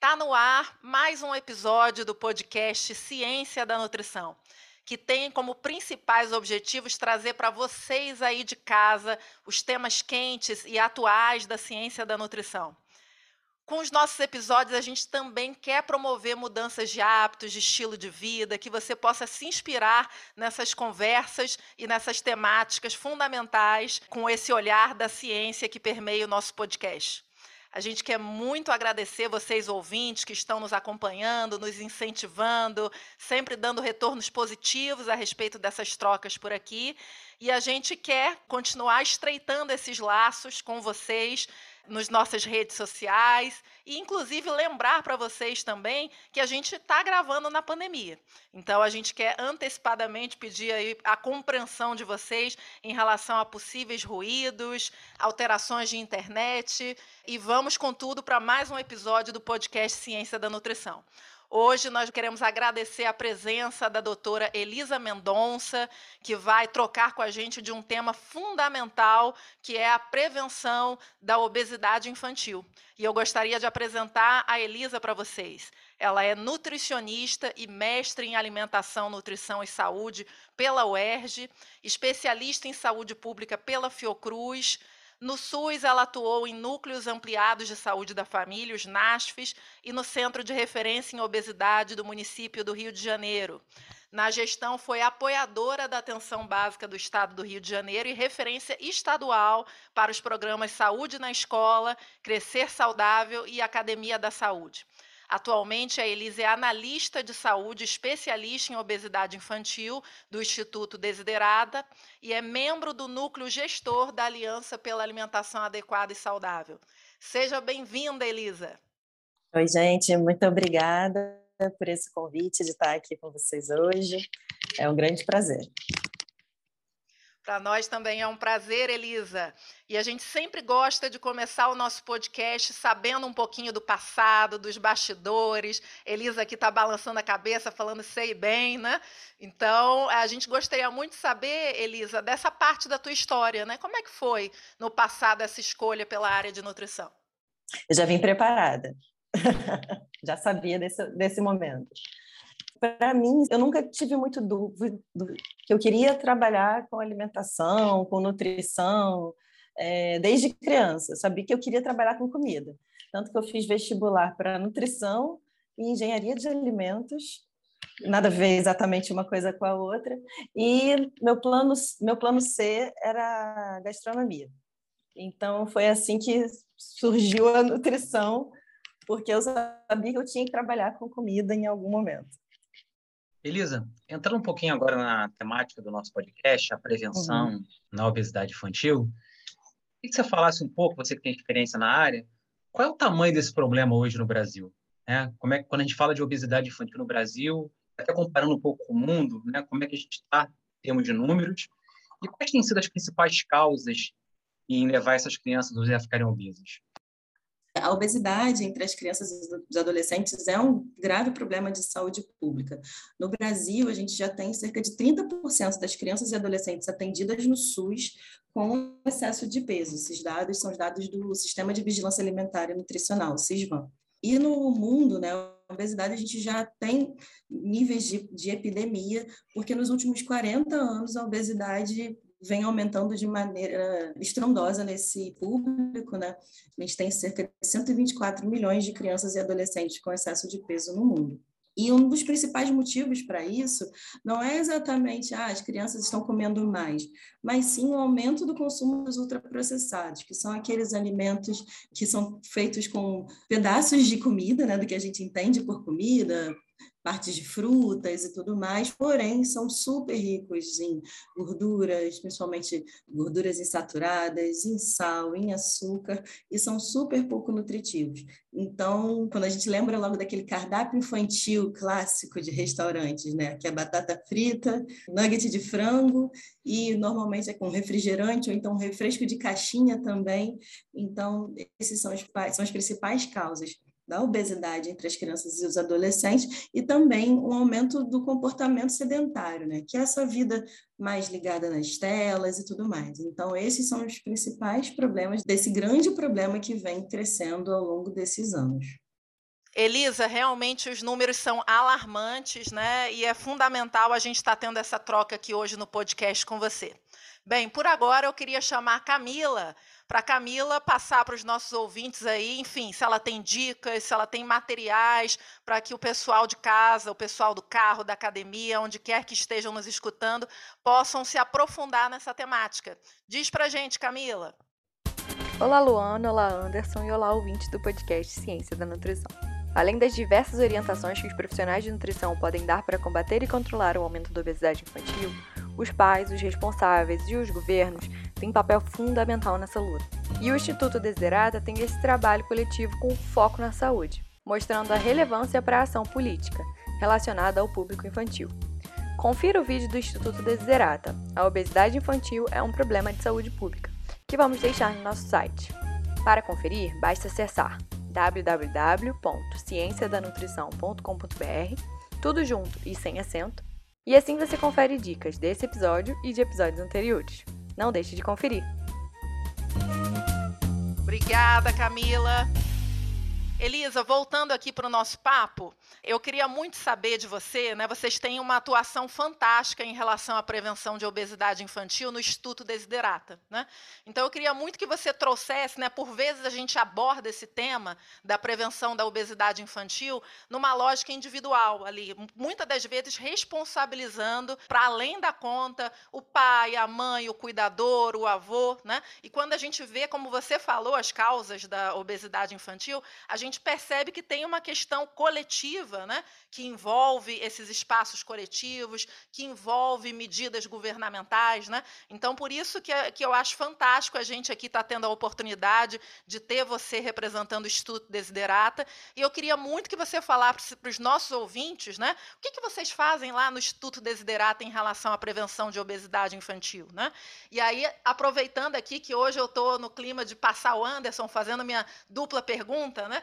Tá no ar mais um episódio do podcast Ciência da Nutrição, que tem como principais objetivos trazer para vocês aí de casa os temas quentes e atuais da ciência da nutrição. Com os nossos episódios, a gente também quer promover mudanças de hábitos, de estilo de vida, que você possa se inspirar nessas conversas e nessas temáticas fundamentais com esse olhar da ciência que permeia o nosso podcast. A gente quer muito agradecer vocês, ouvintes, que estão nos acompanhando, nos incentivando, sempre dando retornos positivos a respeito dessas trocas por aqui. E a gente quer continuar estreitando esses laços com vocês nas nossas redes sociais e, inclusive, lembrar para vocês também que a gente está gravando na pandemia. Então, a gente quer antecipadamente pedir a compreensão de vocês em relação a possíveis ruídos, alterações de internet e vamos com tudo para mais um episódio do podcast Ciência da Nutrição. Hoje nós queremos agradecer a presença da doutora Elisa Mendonça, que vai trocar com a gente de um tema fundamental, que é a prevenção da obesidade infantil. E eu gostaria de apresentar a Elisa para vocês. Ela é nutricionista e mestre em alimentação, nutrição e saúde pela UERJ, especialista em saúde pública pela Fiocruz, no SUS, ela atuou em núcleos ampliados de saúde da família, os NASFs, e no Centro de Referência em Obesidade do município do Rio de Janeiro. Na gestão, foi apoiadora da atenção básica do Estado do Rio de Janeiro e referência estadual para os programas Saúde na Escola, Crescer Saudável e Academia da Saúde. Atualmente, a Elise é analista de saúde, especialista em obesidade infantil do Instituto Desiderada e é membro do núcleo gestor da Aliança pela Alimentação Adequada e Saudável. Seja bem-vinda, Elisa. Oi, gente, muito obrigada por esse convite de estar aqui com vocês hoje. É um grande prazer. Para nós também é um prazer, Elisa. E a gente sempre gosta de começar o nosso podcast sabendo um pouquinho do passado, dos bastidores. Elisa aqui está balançando a cabeça, falando sei bem, né? Então, a gente gostaria muito de saber, Elisa, dessa parte da tua história, né? Como é que foi no passado essa escolha pela área de nutrição? Eu já vim preparada. já sabia desse, desse momento para mim, eu nunca tive muito dúvida que eu queria trabalhar com alimentação, com nutrição, é, desde criança. Eu sabia que eu queria trabalhar com comida. Tanto que eu fiz vestibular para nutrição e engenharia de alimentos, nada a ver exatamente uma coisa com a outra. E meu plano, meu plano C era gastronomia. Então, foi assim que surgiu a nutrição, porque eu sabia que eu tinha que trabalhar com comida em algum momento. Elisa, entrando um pouquinho agora na temática do nosso podcast, a prevenção uhum. na obesidade infantil, queria que você falasse um pouco, você que tem experiência na área, qual é o tamanho desse problema hoje no Brasil? Né? Como é que, quando a gente fala de obesidade infantil no Brasil, até comparando um pouco com o mundo, né? como é que a gente está em termos de números, e quais têm sido as principais causas em levar essas crianças a ficarem obesas? A obesidade entre as crianças e os adolescentes é um grave problema de saúde pública. No Brasil, a gente já tem cerca de 30% das crianças e adolescentes atendidas no SUS com excesso de peso. Esses dados são os dados do Sistema de Vigilância Alimentar e Nutricional, SISVAN. E no mundo, né, a obesidade a gente já tem níveis de, de epidemia, porque nos últimos 40 anos a obesidade vem aumentando de maneira estrondosa nesse público, né? A gente tem cerca de 124 milhões de crianças e adolescentes com excesso de peso no mundo. E um dos principais motivos para isso não é exatamente ah, as crianças estão comendo mais, mas sim o aumento do consumo dos ultraprocessados, que são aqueles alimentos que são feitos com pedaços de comida, né, do que a gente entende por comida, partes de frutas e tudo mais, porém são super ricos em gorduras, principalmente gorduras insaturadas, em sal, em açúcar, e são super pouco nutritivos. Então, quando a gente lembra logo daquele cardápio infantil clássico de restaurantes, né, que é batata frita, nugget de frango e normalmente é com refrigerante ou então refresco de caixinha também. Então, esses são, os, são as principais causas da obesidade entre as crianças e os adolescentes e também um aumento do comportamento sedentário, né? Que é essa vida mais ligada nas telas e tudo mais. Então, esses são os principais problemas desse grande problema que vem crescendo ao longo desses anos. Elisa, realmente os números são alarmantes, né? E é fundamental a gente estar tá tendo essa troca aqui hoje no podcast com você. Bem, por agora eu queria chamar a Camila para Camila passar para os nossos ouvintes aí, enfim, se ela tem dicas, se ela tem materiais para que o pessoal de casa, o pessoal do carro, da academia, onde quer que estejam nos escutando, possam se aprofundar nessa temática. Diz para gente, Camila. Olá, Luana, olá, Anderson e olá, ouvintes do podcast Ciência da Nutrição. Além das diversas orientações que os profissionais de nutrição podem dar para combater e controlar o aumento da obesidade infantil, os pais, os responsáveis e os governos têm papel fundamental nessa luta. E o Instituto Desiderata tem esse trabalho coletivo com foco na saúde, mostrando a relevância para a ação política relacionada ao público infantil. Confira o vídeo do Instituto Desiderata. A obesidade infantil é um problema de saúde pública, que vamos deixar no nosso site. Para conferir, basta acessar www.cienciadanutrição.com.br, tudo junto e sem acento, e assim você confere dicas desse episódio e de episódios anteriores. Não deixe de conferir. Obrigada, Camila. Elisa, voltando aqui para o nosso papo, eu queria muito saber de você, né? Vocês têm uma atuação fantástica em relação à prevenção de obesidade infantil no Instituto Desiderata, né? Então eu queria muito que você trouxesse, né? Por vezes a gente aborda esse tema da prevenção da obesidade infantil numa lógica individual ali, muitas das vezes responsabilizando para além da conta o pai, a mãe, o cuidador, o avô, né? E quando a gente vê, como você falou, as causas da obesidade infantil, a gente gente percebe que tem uma questão coletiva, né, que envolve esses espaços coletivos, que envolve medidas governamentais. Né? Então, por isso que, é, que eu acho fantástico a gente aqui estar tá tendo a oportunidade de ter você representando o Instituto Desiderata. E eu queria muito que você falasse para os nossos ouvintes né, o que, que vocês fazem lá no Instituto Desiderata em relação à prevenção de obesidade infantil. Né? E aí, aproveitando aqui que hoje eu estou no clima de passar o Anderson fazendo minha dupla pergunta, né?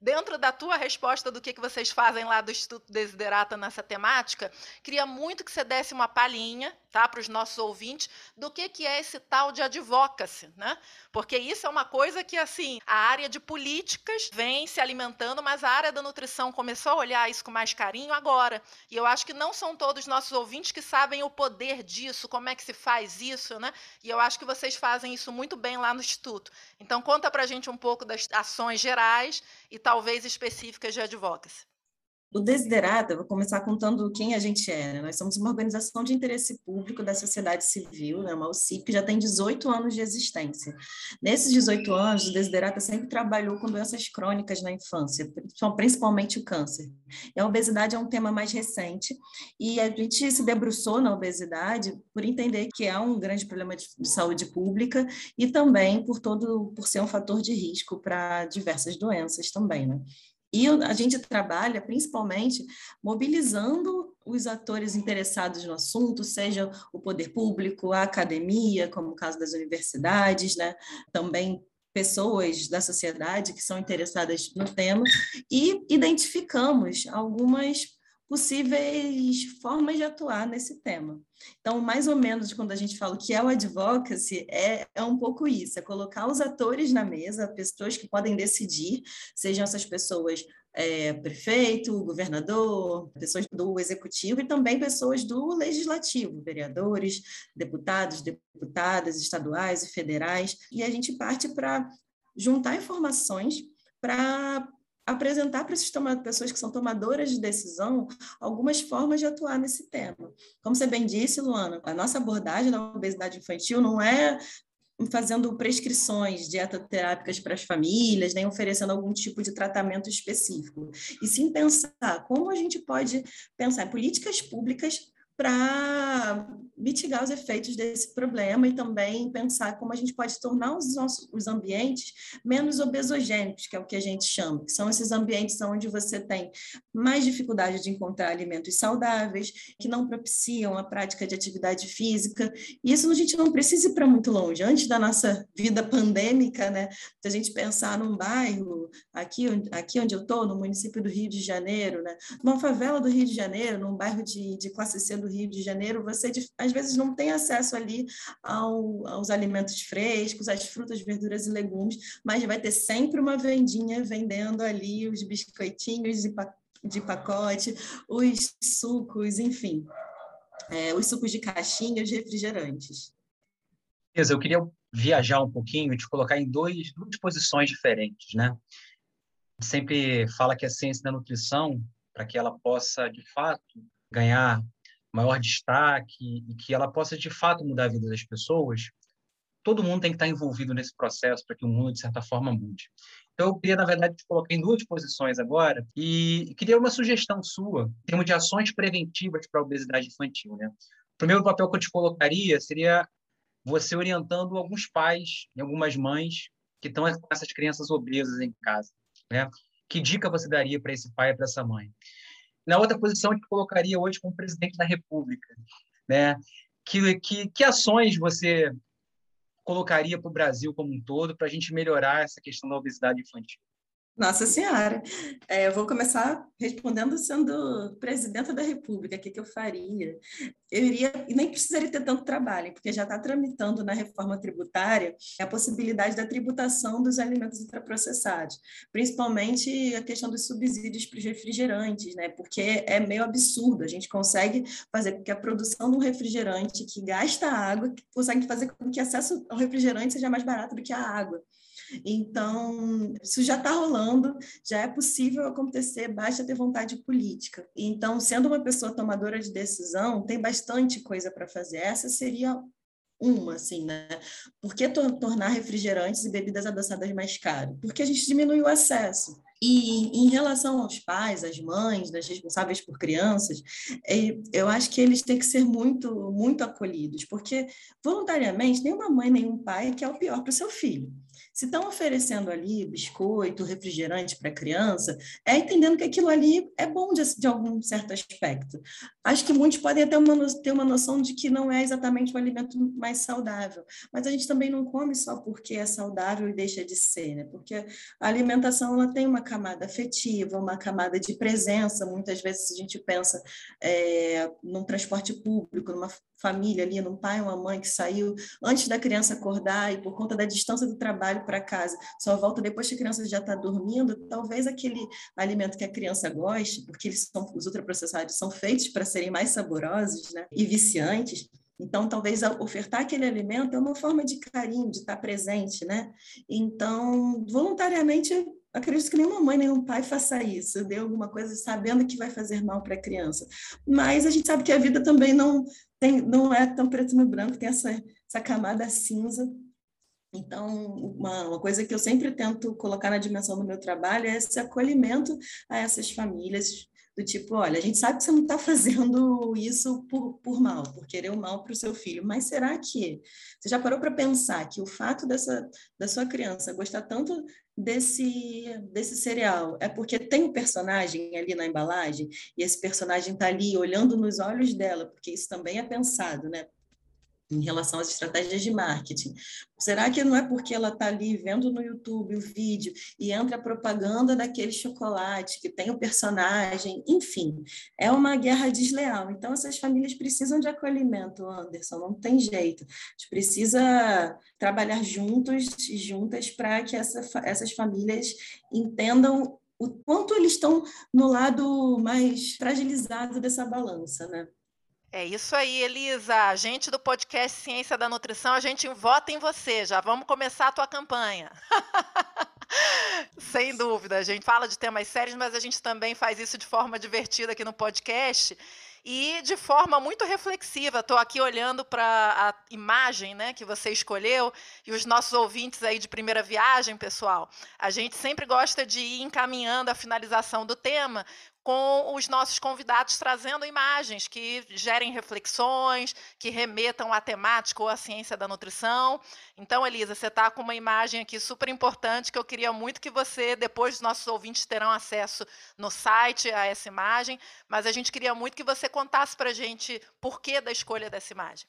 dentro da tua resposta do que, que vocês fazem lá do Instituto Desiderata nessa temática, queria muito que você desse uma palhinha tá, para os nossos ouvintes do que, que é esse tal de advocacy, né? Porque isso é uma coisa que, assim, a área de políticas vem se alimentando, mas a área da nutrição começou a olhar isso com mais carinho agora. E eu acho que não são todos os nossos ouvintes que sabem o poder disso, como é que se faz isso, né? E eu acho que vocês fazem isso muito bem lá no Instituto. Então, conta para a gente um pouco das ações gerais e talvez específicas de advocacy. O Desiderata, vou começar contando quem a gente é. Né? Nós somos uma organização de interesse público da sociedade civil, né? uma UCIP, que já tem 18 anos de existência. Nesses 18 anos, o Desiderata sempre trabalhou com doenças crônicas na infância, principalmente o câncer. E a obesidade é um tema mais recente, e a gente se debruçou na obesidade por entender que é um grande problema de saúde pública e também por todo por ser um fator de risco para diversas doenças também, né? E a gente trabalha principalmente mobilizando os atores interessados no assunto, seja o poder público, a academia, como o caso das universidades, né? também pessoas da sociedade que são interessadas no tema, e identificamos algumas possíveis formas de atuar nesse tema. Então, mais ou menos quando a gente fala que é o advocacy, é, é um pouco isso, é colocar os atores na mesa, pessoas que podem decidir, sejam essas pessoas é, prefeito, governador, pessoas do executivo e também pessoas do legislativo, vereadores, deputados, deputadas estaduais e federais. E a gente parte para juntar informações para apresentar para essas pessoas que são tomadoras de decisão algumas formas de atuar nesse tema. Como você bem disse, Luana, a nossa abordagem da obesidade infantil não é fazendo prescrições dietoterápicas para as famílias, nem oferecendo algum tipo de tratamento específico. E sim pensar como a gente pode pensar políticas públicas para mitigar os efeitos desse problema e também pensar como a gente pode tornar os nossos os ambientes menos obesogênicos, que é o que a gente chama, que são esses ambientes onde você tem mais dificuldade de encontrar alimentos saudáveis, que não propiciam a prática de atividade física. E isso a gente não precisa ir para muito longe. Antes da nossa vida pandêmica, né, se a gente pensar num bairro, aqui, aqui onde eu estou, no município do Rio de Janeiro, né, numa favela do Rio de Janeiro, num bairro de, de classe C do Rio de Janeiro, você às vezes não tem acesso ali ao, aos alimentos frescos, às frutas, verduras e legumes, mas vai ter sempre uma vendinha vendendo ali os biscoitinhos de, de pacote, os sucos, enfim, é, os sucos de caixinha, os refrigerantes. Eu queria viajar um pouquinho e te colocar em dois, duas posições diferentes, né? Sempre fala que a ciência da nutrição, para que ela possa, de fato, ganhar maior destaque e que ela possa de fato mudar a vida das pessoas, todo mundo tem que estar envolvido nesse processo para que o mundo de certa forma mude. Então eu queria na verdade te colocar em duas posições agora e queria uma sugestão sua em termos de ações preventivas para a obesidade infantil, né? O primeiro papel que eu te colocaria seria você orientando alguns pais e algumas mães que estão com essas crianças obesas em casa, né? Que dica você daria para esse pai e para essa mãe? Na outra posição, eu te colocaria hoje como presidente da República. Né? Que, que, que ações você colocaria para o Brasil como um todo para a gente melhorar essa questão da obesidade infantil? Nossa Senhora, é, eu vou começar respondendo sendo presidenta da República, o que, que eu faria? Eu iria, e nem precisaria ter tanto trabalho, porque já está tramitando na reforma tributária a possibilidade da tributação dos alimentos ultraprocessados, principalmente a questão dos subsídios para os refrigerantes, né? porque é meio absurdo, a gente consegue fazer com que a produção de um refrigerante que gasta água, consegue fazer com que acesso ao refrigerante seja mais barato do que a água. Então, isso já está rolando, já é possível acontecer, basta ter vontade política. Então, sendo uma pessoa tomadora de decisão, tem bastante coisa para fazer. Essa seria uma, assim, né? Por que tornar refrigerantes e bebidas adoçadas mais caro? Porque a gente diminui o acesso. E em relação aos pais, às mães, das responsáveis por crianças, é, eu acho que eles têm que ser muito, muito acolhidos, porque voluntariamente nenhuma mãe, nenhum pai quer o pior para o seu filho. Se estão oferecendo ali biscoito, refrigerante para criança, é entendendo que aquilo ali é bom de, de, algum certo aspecto. Acho que muitos podem até uma, ter uma noção de que não é exatamente o alimento mais saudável, mas a gente também não come só porque é saudável e deixa de ser, né? Porque a alimentação ela tem uma camada afetiva, uma camada de presença. Muitas vezes a gente pensa é, num transporte público, numa família ali, num pai, uma mãe que saiu antes da criança acordar e por conta da distância do trabalho para casa, só volta depois que a criança já está dormindo, talvez aquele alimento que a criança goste, porque eles são, os ultraprocessados são feitos para serem mais saborosos né, e viciantes, então, talvez ofertar aquele alimento é uma forma de carinho, de estar presente, né? Então, voluntariamente, acredito que nenhuma mãe, nenhum pai faça isso, dê alguma coisa sabendo que vai fazer mal para a criança. Mas a gente sabe que a vida também não, tem, não é tão preto no branco, tem essa, essa camada cinza. Então, uma, uma coisa que eu sempre tento colocar na dimensão do meu trabalho é esse acolhimento a essas famílias, do tipo, olha, a gente sabe que você não está fazendo isso por, por mal, por querer o mal para o seu filho, mas será que você já parou para pensar que o fato dessa, da sua criança gostar tanto desse, desse cereal é porque tem um personagem ali na embalagem e esse personagem está ali olhando nos olhos dela, porque isso também é pensado, né? Em relação às estratégias de marketing. Será que não é porque ela está ali vendo no YouTube o vídeo e entra a propaganda daquele chocolate que tem o personagem? Enfim, é uma guerra desleal. Então, essas famílias precisam de acolhimento, Anderson, não tem jeito. A gente precisa trabalhar juntos e juntas para que essa, essas famílias entendam o quanto eles estão no lado mais fragilizado dessa balança, né? É isso aí, Elisa. A gente do podcast Ciência da Nutrição, a gente vota em você. Já vamos começar a tua campanha. Sem dúvida, a gente fala de temas sérios, mas a gente também faz isso de forma divertida aqui no podcast. e de forma muito reflexiva. Estou aqui olhando para a imagem né, que você escolheu e os nossos ouvintes aí de primeira viagem, pessoal. A gente sempre gosta de ir encaminhando a finalização do tema com os nossos convidados trazendo imagens que gerem reflexões, que remetam à temática ou à ciência da nutrição. Então, Elisa, você está com uma imagem aqui super importante que eu queria muito que você, depois os nossos ouvintes terão acesso no site a essa imagem, mas a gente queria muito que você contasse para a gente por que da escolha dessa imagem.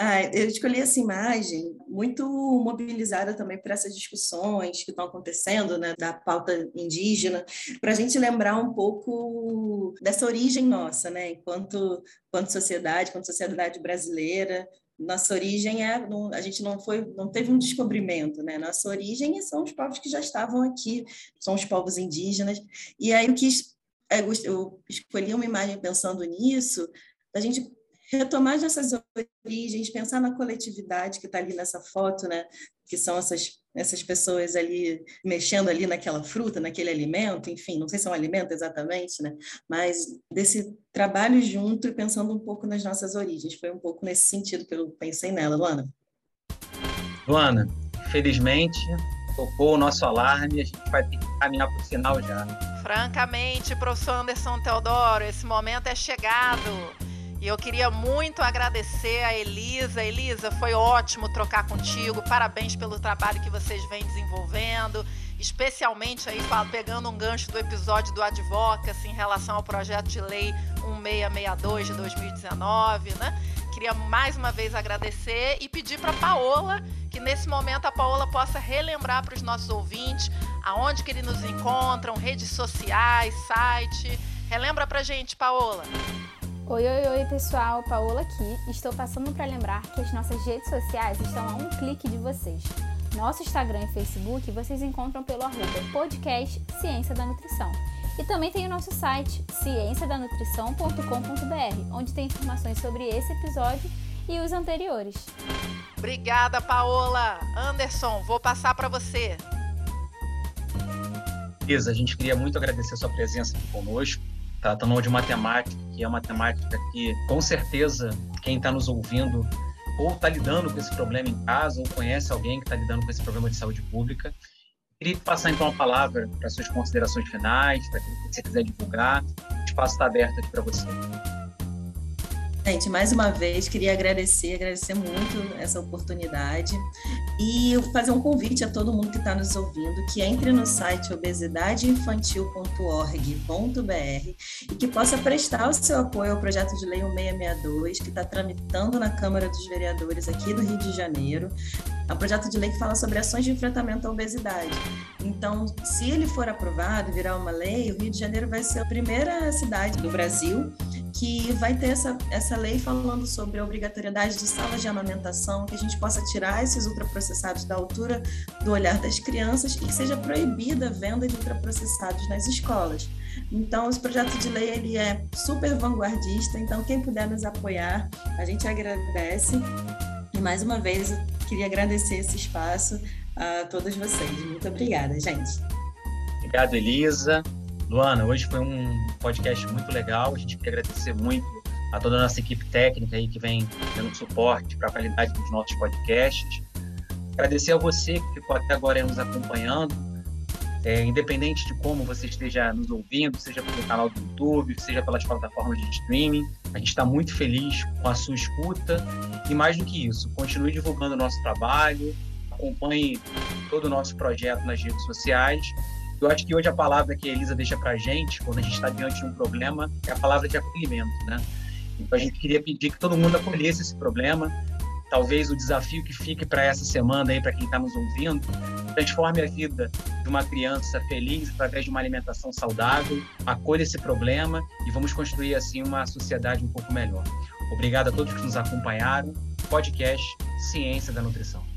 Ah, eu escolhi essa imagem muito mobilizada também por essas discussões que estão acontecendo, né, da pauta indígena, para a gente lembrar um pouco dessa origem nossa, né, enquanto, enquanto sociedade, enquanto sociedade brasileira. Nossa origem é, a gente não foi, não teve um descobrimento, né? Nossa origem são os povos que já estavam aqui, são os povos indígenas. E aí eu quis, é, eu escolhi uma imagem pensando nisso, a gente retomar essas origens, pensar na coletividade que está ali nessa foto, né? Que são essas, essas pessoas ali mexendo ali naquela fruta, naquele alimento, enfim, não sei se é um alimento exatamente, né? Mas desse trabalho junto e pensando um pouco nas nossas origens. Foi um pouco nesse sentido que eu pensei nela, Luana. Luana, felizmente tocou o nosso alarme, a gente vai ter que caminhar para o final já. Francamente, professor Anderson Teodoro, esse momento é chegado. E eu queria muito agradecer a Elisa. Elisa, foi ótimo trocar contigo. Parabéns pelo trabalho que vocês vêm desenvolvendo, especialmente aí pegando um gancho do episódio do Advocacy em relação ao projeto de lei 1662 de 2019, né? Queria mais uma vez agradecer e pedir para Paola que nesse momento a Paola possa relembrar para os nossos ouvintes aonde que eles nos encontram, redes sociais, site. Relembra para gente, Paola. Oi, oi, oi, pessoal, Paola aqui. Estou passando para lembrar que as nossas redes sociais estão a um clique de vocês. Nosso Instagram e Facebook vocês encontram pelo arroba podcast Ciência da Nutrição. E também tem o nosso site cienciadanutrição.com.br, onde tem informações sobre esse episódio e os anteriores. Obrigada, Paola. Anderson, vou passar para você. Isa, a gente queria muito agradecer a sua presença aqui conosco tratando de matemática, que é uma temática que, com certeza, quem está nos ouvindo ou está lidando com esse problema em casa, ou conhece alguém que está lidando com esse problema de saúde pública. Queria passar então a palavra para suas considerações finais, para aquilo que você quiser divulgar. O espaço está aberto aqui para você. Gente, mais uma vez, queria agradecer, agradecer muito essa oportunidade e fazer um convite a todo mundo que está nos ouvindo, que entre no site obesidadeinfantil.org.br e que possa prestar o seu apoio ao projeto de lei 1662, que está tramitando na Câmara dos Vereadores aqui do Rio de Janeiro. É um projeto de lei que fala sobre ações de enfrentamento à obesidade. Então, se ele for aprovado virar uma lei, o Rio de Janeiro vai ser a primeira cidade do Brasil que vai ter essa, essa lei falando sobre a obrigatoriedade de salas de amamentação, que a gente possa tirar esses ultraprocessados da altura do olhar das crianças e que seja proibida a venda de ultraprocessados nas escolas. Então, esse projeto de lei ele é super vanguardista, então quem puder nos apoiar, a gente agradece. E mais uma vez, eu queria agradecer esse espaço a todos vocês. Muito obrigada, gente. Obrigado, Elisa. Luana, hoje foi um podcast muito legal. A gente quer agradecer muito a toda a nossa equipe técnica aí que vem dando suporte para a qualidade dos nossos podcasts. Agradecer a você que ficou até agora nos acompanhando, é, independente de como você esteja nos ouvindo, seja pelo canal do YouTube, seja pelas plataformas de streaming. A gente está muito feliz com a sua escuta e mais do que isso, continue divulgando o nosso trabalho, acompanhe todo o nosso projeto nas redes sociais eu acho que hoje a palavra que a Elisa deixa para a gente, quando a gente está diante de um problema, é a palavra de acolhimento, né? Então a gente queria pedir que todo mundo acolhesse esse problema. Talvez o desafio que fique para essa semana aí, para quem está nos ouvindo, transforme a vida de uma criança feliz através de uma alimentação saudável, acolha esse problema e vamos construir assim uma sociedade um pouco melhor. Obrigado a todos que nos acompanharam. Podcast Ciência da Nutrição.